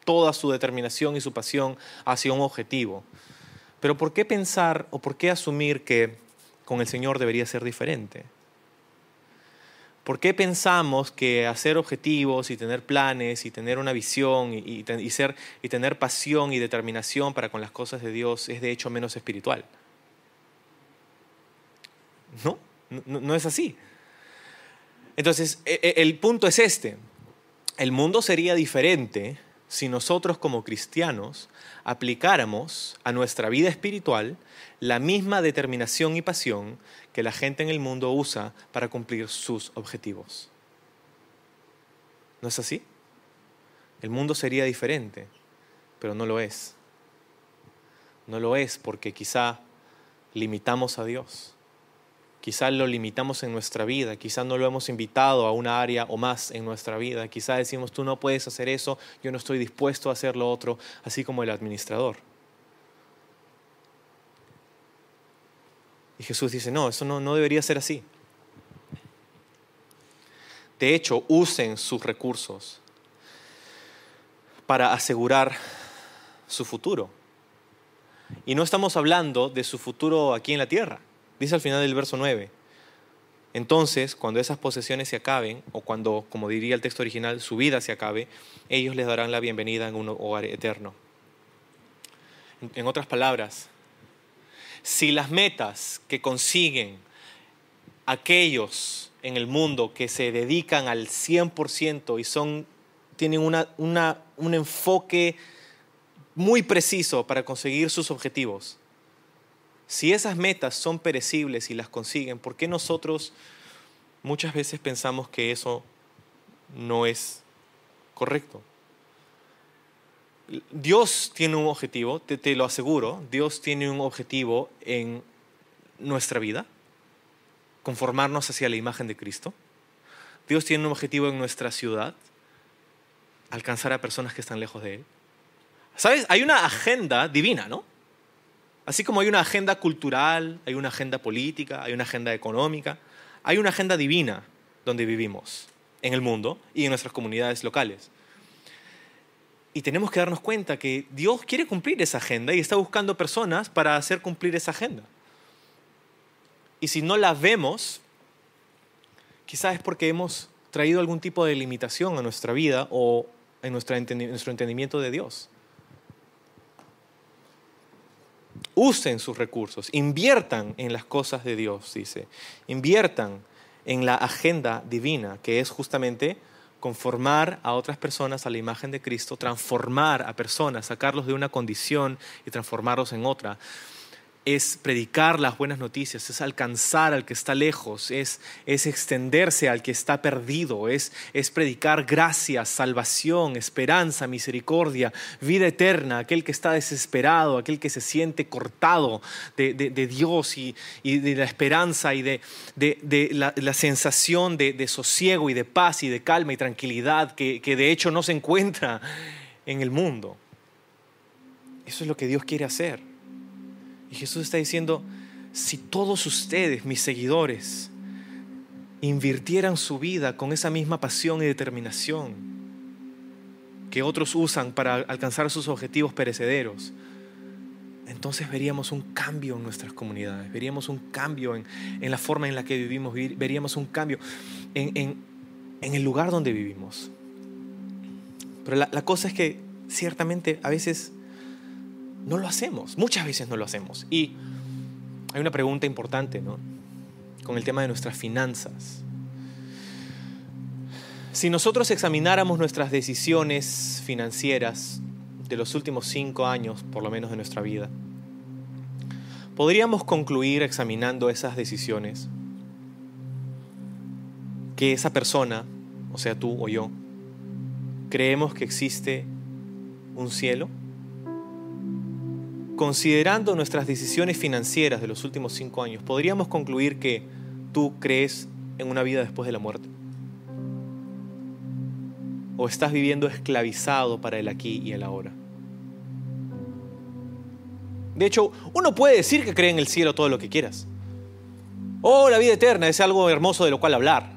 Speaker 1: toda su determinación y su pasión hacia un objetivo. Pero ¿por qué pensar o por qué asumir que con el Señor debería ser diferente? ¿Por qué pensamos que hacer objetivos y tener planes y tener una visión y, ser, y tener pasión y determinación para con las cosas de Dios es de hecho menos espiritual? No, no, no es así. Entonces, e, e, el punto es este. El mundo sería diferente si nosotros como cristianos aplicáramos a nuestra vida espiritual la misma determinación y pasión que la gente en el mundo usa para cumplir sus objetivos. ¿No es así? El mundo sería diferente, pero no lo es. No lo es porque quizá limitamos a Dios. Quizá lo limitamos en nuestra vida, quizá no lo hemos invitado a una área o más en nuestra vida, quizá decimos tú no puedes hacer eso, yo no estoy dispuesto a hacer lo otro, así como el administrador. Y Jesús dice, no, eso no, no debería ser así. De hecho, usen sus recursos para asegurar su futuro. Y no estamos hablando de su futuro aquí en la tierra. Dice al final del verso 9. Entonces, cuando esas posesiones se acaben, o cuando, como diría el texto original, su vida se acabe, ellos les darán la bienvenida en un hogar eterno. En otras palabras, si las metas que consiguen aquellos en el mundo que se dedican al 100% y son, tienen un enfoque muy preciso para conseguir sus objetivos, si esas metas son perecibles y las consiguen, ¿por qué nosotros muchas veces pensamos que eso no es correcto? Dios tiene un objetivo, te, lo aseguro, Dios tiene un objetivo en nuestra vida, conformarnos hacia la imagen de Cristo. Dios tiene un objetivo en nuestra ciudad, alcanzar a personas que están lejos de Él. ¿Sabes? Hay una agenda divina, ¿no? Así como hay una agenda cultural, hay una agenda política, hay una agenda económica, hay una agenda divina donde vivimos, en el mundo y en nuestras comunidades locales. Y tenemos que darnos cuenta que Dios quiere cumplir esa agenda y está buscando personas para hacer cumplir esa agenda. Y si no la vemos, quizás es porque hemos traído algún tipo de limitación a nuestra vida o en nuestro entendimiento de Dios. usen sus recursos, inviertan en las cosas de Dios, dice, inviertan en la agenda divina, que es justamente conformar a otras personas a la imagen de Cristo, transformar a personas, sacarlos de una condición y transformarlos en otra es predicar las buenas noticias, es alcanzar al que está lejos, es, es extenderse al que está perdido, es, es predicar gracia, salvación, esperanza, misericordia, vida eterna, aquel que está desesperado, aquel que se siente cortado de, Dios y, de la esperanza y de, la, sensación de, sosiego y de paz y de calma y tranquilidad que, que de hecho no se encuentra en el mundo. Eso es lo que Dios quiere hacer. Jesús está diciendo, si todos ustedes, mis seguidores, invirtieran su vida con esa misma pasión y determinación que otros usan para alcanzar sus objetivos perecederos, entonces veríamos un cambio en nuestras comunidades, veríamos un cambio en, la forma en la que vivimos, veríamos un cambio en, el lugar donde vivimos. Pero la cosa es que ciertamente a veces no lo hacemos, muchas veces no lo hacemos. Y hay una pregunta importante, ¿no? Con el tema de nuestras finanzas. Si nosotros examináramos nuestras decisiones financieras de los últimos cinco años, por lo menos de nuestra vida, podríamos concluir examinando esas decisiones que esa persona, o sea tú o yo, creemos que existe un cielo considerando nuestras decisiones financieras de los últimos cinco años, podríamos concluir que tú crees en una vida después de la muerte. O estás viviendo esclavizado para el aquí y el ahora. De hecho, uno puede decir que cree en el cielo todo lo que quieras. Oh, la vida eterna es algo hermoso de lo cual hablar.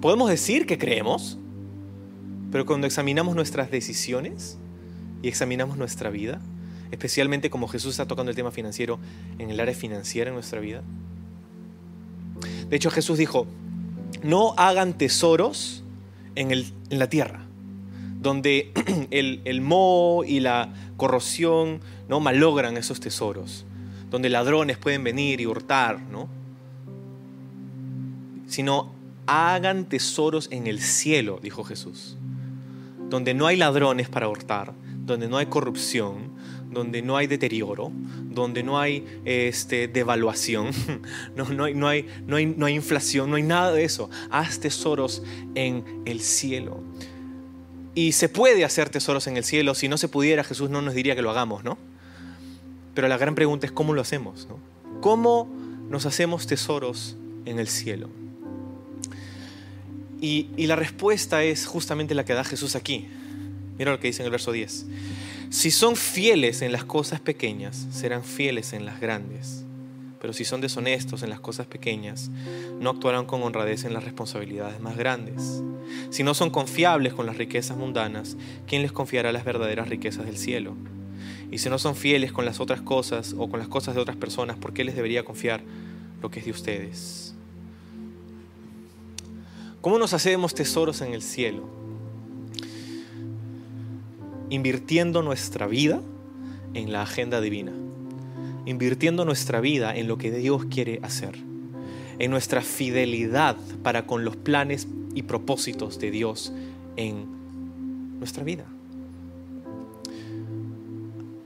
Speaker 1: Podemos decir que creemos, pero cuando examinamos nuestras decisiones, y examinamos nuestra vida, especialmente como Jesús está tocando el tema financiero en el área financiera en nuestra vida. De hecho, Jesús dijo, no hagan tesoros en, el, en la tierra, donde el, el moho y la corrosión ¿no? malogran esos tesoros, donde ladrones pueden venir y hurtar, ¿no? sino hagan tesoros en el cielo, dijo Jesús donde no hay ladrones para hurtar, donde no hay corrupción, donde no hay deterioro, donde no hay este, devaluación, no, no, hay, no, hay, no, hay, no hay inflación, no hay nada de eso. Haz tesoros en el cielo. Y se puede hacer tesoros en el cielo. Si no se pudiera, Jesús no nos diría que lo hagamos, ¿no? Pero la gran pregunta es cómo lo hacemos, ¿no? ¿Cómo nos hacemos tesoros en el cielo? Y, y la respuesta es justamente la que da Jesús aquí. Mira lo que dice en el verso 10. Si son fieles en las cosas pequeñas, serán fieles en las grandes. Pero si son deshonestos en las cosas pequeñas, no actuarán con honradez en las responsabilidades más grandes. Si no son confiables con las riquezas mundanas, ¿quién les confiará las verdaderas riquezas del cielo? Y si no son fieles con las otras cosas o con las cosas de otras personas, ¿por qué les debería confiar lo que es de ustedes? ¿Cómo nos hacemos tesoros en el cielo? Invirtiendo nuestra vida en la agenda divina, invirtiendo nuestra vida en lo que Dios quiere hacer, en nuestra fidelidad para con los planes y propósitos de Dios en nuestra vida.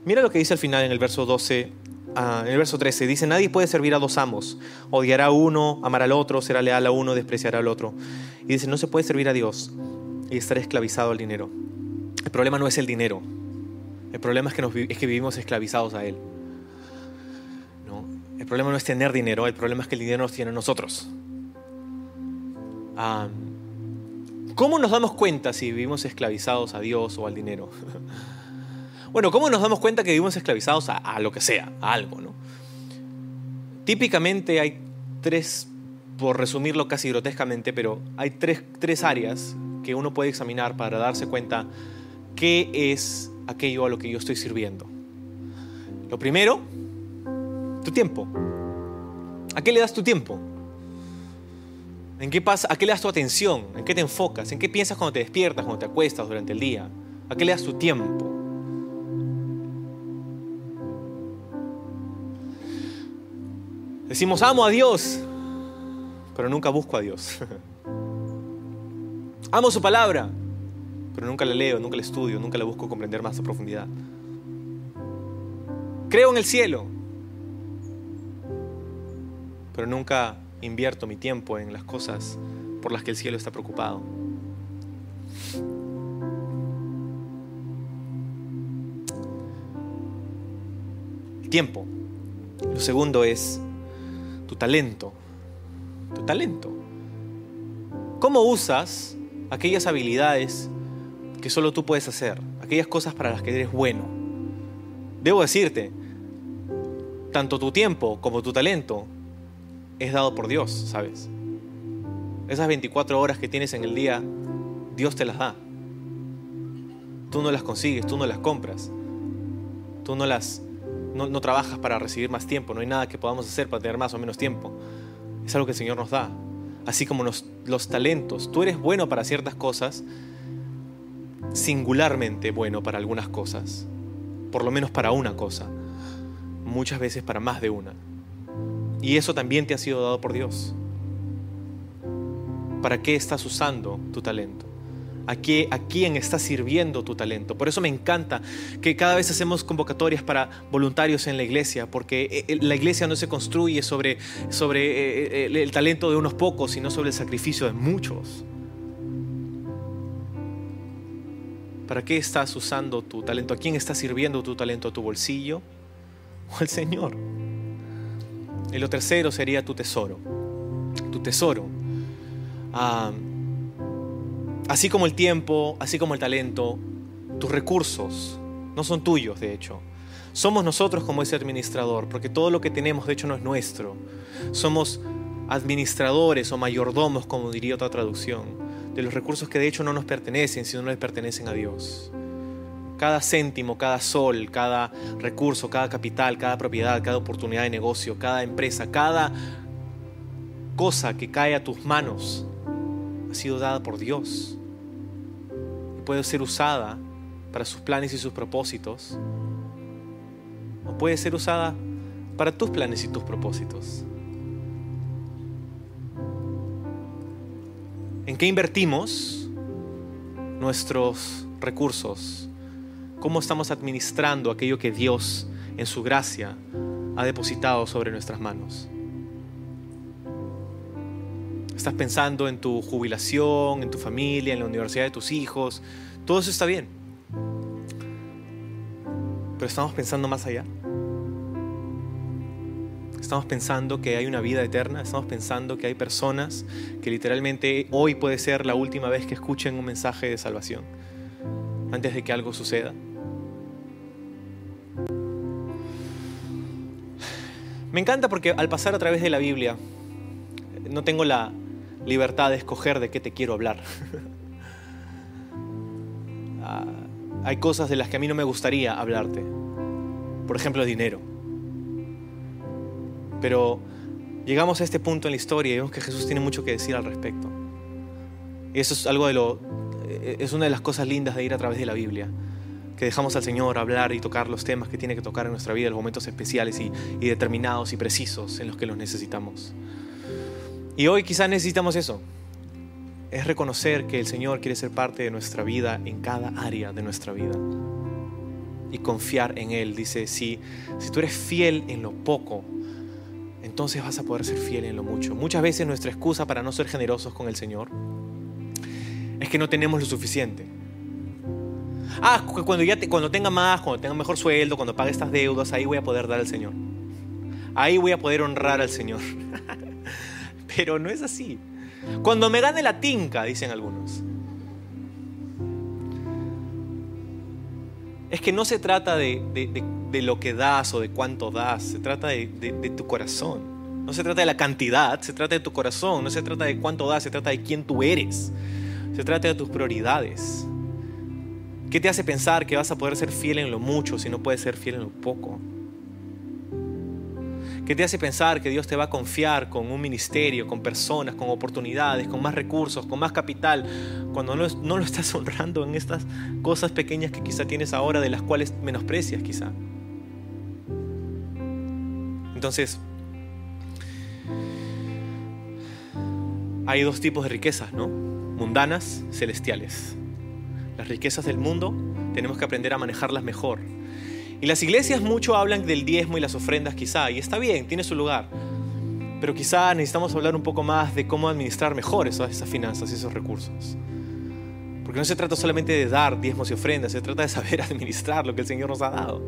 Speaker 1: Mira lo que dice al final en el verso 12, ah, en el verso 13, dice, nadie puede servir a dos amos, odiará a uno, amará al otro, será leal a uno, despreciará al otro. Y dice, no se puede servir a Dios y estar esclavizado al dinero. El problema no es el dinero. El problema es que, es que vivimos esclavizados a él. ¿No? El problema no es tener dinero, el problema es que el dinero nos tiene a nosotros. ¿Cómo nos damos cuenta si vivimos esclavizados a Dios o al dinero? bueno, ¿cómo nos damos cuenta que vivimos esclavizados a, lo que sea, a algo? ¿no? Típicamente hay tres, por resumirlo casi grotescamente, pero hay tres, tres áreas que uno puede examinar para darse cuenta qué es aquello a lo que yo estoy sirviendo. Lo primero, tu tiempo. ¿A qué le das tu tiempo? ¿En qué pasa? ¿A qué le das tu atención? ¿En qué te enfocas? ¿En qué piensas cuando te despiertas, cuando te acuestas durante el día? ¿A qué le das tu tiempo? Decimos, amo a Dios, pero nunca busco a Dios. amo su palabra, pero nunca la leo, nunca la estudio, nunca la busco comprender más a profundidad. Creo en el cielo, pero nunca invierto mi tiempo en las cosas por las que el cielo está preocupado. El tiempo. Lo segundo es tu talento. Tu talento. ¿Cómo usas aquellas habilidades que solo tú puedes hacer, aquellas cosas para las que eres bueno. Debo decirte, tanto tu tiempo como tu talento es dado por Dios, ¿sabes? Esas 24 horas que tienes en el día, Dios te las da. Tú no las consigues, tú no las compras. Tú no las no, trabajas para recibir más tiempo, no hay nada que podamos hacer para tener más o menos tiempo. Es algo que el Señor nos da. Así como los talentos. Tú eres bueno para ciertas cosas, singularmente bueno para algunas cosas, por lo menos para una cosa, muchas veces para más de una. Y eso también te ha sido dado por Dios. ¿Para qué estás usando tu talento? ¿A, qué, ¿A quién está sirviendo tu talento? Por eso me encanta que cada vez hacemos convocatorias para voluntarios en la iglesia, porque eh, eh, la iglesia no se construye sobre, sobre eh, el talento de unos pocos, sino sobre el sacrificio de muchos. ¿Para qué estás usando tu talento? ¿A quién estás sirviendo tu talento? ¿A tu bolsillo o al Señor? Y lo tercero sería tu tesoro. Tu tesoro. Ah, así como el tiempo, así como el talento, tus recursos no son tuyos, de hecho. Somos nosotros como ese administrador, porque todo lo que tenemos, de hecho, no es nuestro. Somos administradores o mayordomos, como diría otra traducción de los recursos que de hecho no nos pertenecen, sino les pertenecen a Dios. Cada céntimo, cada sol, cada recurso, cada capital, cada propiedad, cada oportunidad de negocio, cada empresa, cada cosa que cae a tus manos ha sido dada por Dios y puede ser usada para sus planes y sus propósitos o puede ser usada para tus planes y tus propósitos. ¿En qué invertimos nuestros recursos? ¿Cómo estamos administrando aquello que Dios en su gracia ha depositado sobre nuestras manos? Estás pensando en tu jubilación, en tu familia, en la universidad de tus hijos. Todo eso está bien. Pero estamos pensando más allá. Estamos pensando que hay una vida eterna, estamos pensando que hay personas que literalmente hoy puede ser la última vez que escuchen un mensaje de salvación, antes de que algo suceda. Me encanta porque al pasar a través de la Biblia, no tengo la libertad de escoger de qué te quiero hablar. Ah, hay cosas de las que a mí no me gustaría hablarte. Por ejemplo, dinero. Pero llegamos a este punto en la historia y vemos que Jesús tiene mucho que decir al respecto. Y eso es algo de lo es una de las cosas lindas de ir a través de la Biblia, que dejamos al Señor hablar y tocar los temas que tiene que tocar en nuestra vida, los momentos especiales y, y determinados y precisos en los que los necesitamos. Y hoy quizás necesitamos eso. Es reconocer que el Señor quiere ser parte de nuestra vida en cada área de nuestra vida. Y confiar en Él. Dice, si, si tú eres fiel en lo poco, entonces vas a poder ser fiel en lo mucho. Muchas veces nuestra excusa para no ser generosos con el Señor es que no tenemos lo suficiente. Ah, cuando, ya cuando tenga más, cuando tenga mejor sueldo, cuando pague estas deudas, ahí voy a poder dar al Señor. Ahí voy a poder honrar al Señor. Pero no es así. Cuando me gane la tinca, dicen algunos. Es que no se trata de, lo que das o de cuánto das, se trata de, tu corazón. No se trata de la cantidad, se trata de tu corazón. No se trata de cuánto das, se trata de quién tú eres. Se trata de tus prioridades. ¿Qué te hace pensar que vas a poder ser fiel en lo mucho si no puedes ser fiel en lo poco? ¿Qué te hace pensar que Dios te va a confiar con un ministerio, con personas, con oportunidades, con más recursos, con más capital, cuando no, no, lo estás honrando en estas cosas pequeñas que quizá tienes ahora, de las cuales menosprecias quizá? Entonces, hay dos tipos de riquezas, ¿no? Mundanas, celestiales. Las riquezas del mundo tenemos que aprender a manejarlas mejor y las iglesias mucho hablan del diezmo y las ofrendas quizá, y está bien, tiene su lugar. Pero quizá necesitamos hablar un poco más de cómo administrar mejor esas, finanzas y esos recursos. Porque no se trata solamente de dar diezmos y ofrendas, se trata de saber administrar lo que el Señor nos ha dado.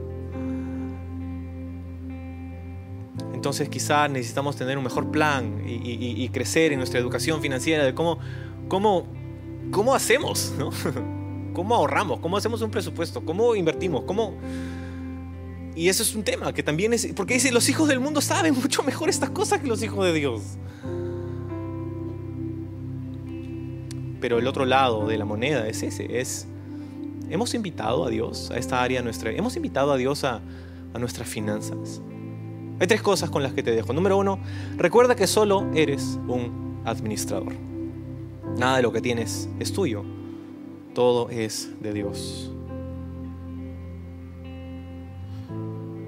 Speaker 1: Entonces quizá necesitamos tener un mejor plan y, crecer en nuestra educación financiera de cómo, cómo, cómo hacemos. ¿Cómo ahorramos? ¿Cómo hacemos un presupuesto? ¿Cómo invertimos? ¿Cómo, y eso es un tema que también es, porque dice, los hijos del mundo saben mucho mejor estas cosas que los hijos de Dios. Pero el otro lado de la moneda es ese, es, hemos invitado a Dios a esta área nuestra, hemos invitado a Dios a, a nuestras finanzas. Hay tres cosas con las que te dejo. Número uno, recuerda que solo eres un administrador. Nada de lo que tienes es tuyo. Todo es de Dios.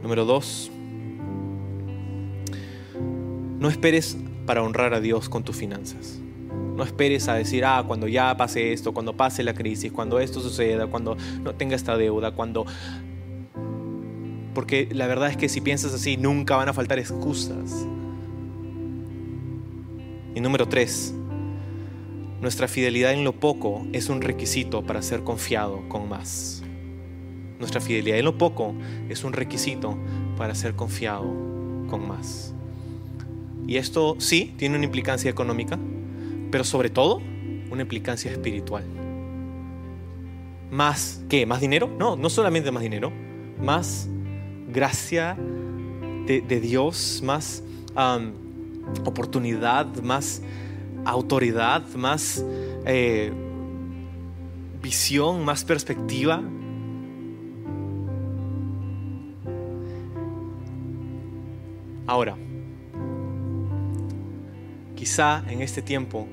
Speaker 1: Número dos, no esperes para honrar a Dios con tus finanzas. No esperes a decir, ah, cuando ya pase esto, cuando pase la crisis, cuando esto suceda, cuando no tenga esta deuda, cuando... Porque la verdad es que si piensas así, nunca van a faltar excusas. Y número tres, nuestra fidelidad en lo poco es un requisito para ser confiado con más. Nuestra fidelidad en lo poco es un requisito para ser confiado con más. Y esto sí tiene una implicancia económica, pero sobre todo una implicancia espiritual. ¿Más qué? ¿Más dinero? No, no solamente más dinero, más gracia de, Dios, más oportunidad, más autoridad, más eh, visión, más perspectiva, Ahora, quizá en este tiempo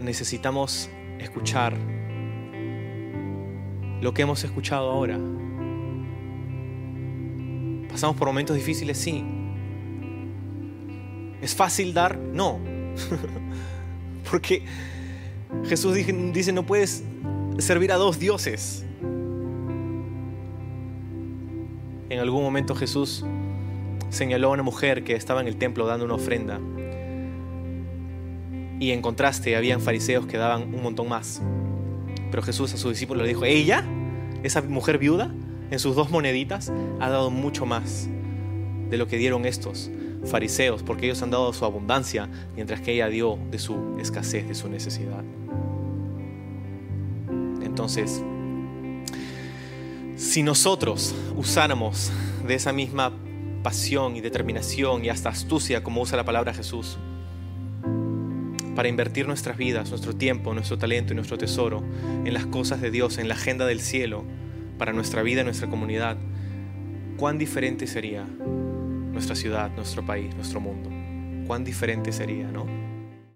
Speaker 1: necesitamos escuchar lo que hemos escuchado ahora. Pasamos por momentos difíciles, sí. ¿Es fácil dar? No. Porque Jesús dice, no puedes servir a dos dioses. Algún momento Jesús señaló a una mujer que estaba en el templo dando una ofrenda. Y en contraste habían fariseos que daban un montón más. Pero Jesús a sus discípulos le dijo, ella, esa mujer viuda, en sus dos moneditas, ha dado mucho más de lo que dieron estos fariseos, porque ellos han dado su abundancia, mientras que ella dio de su escasez, de su necesidad. Entonces, si nosotros usáramos de esa misma pasión y determinación y hasta astucia como usa la palabra Jesús, para invertir nuestras vidas, nuestro tiempo, nuestro talento y nuestro tesoro en las cosas de Dios, en la agenda del cielo, para nuestra vida y nuestra comunidad, cuán diferente sería nuestra ciudad, nuestro país, nuestro mundo. Cuán diferente sería, ¿no?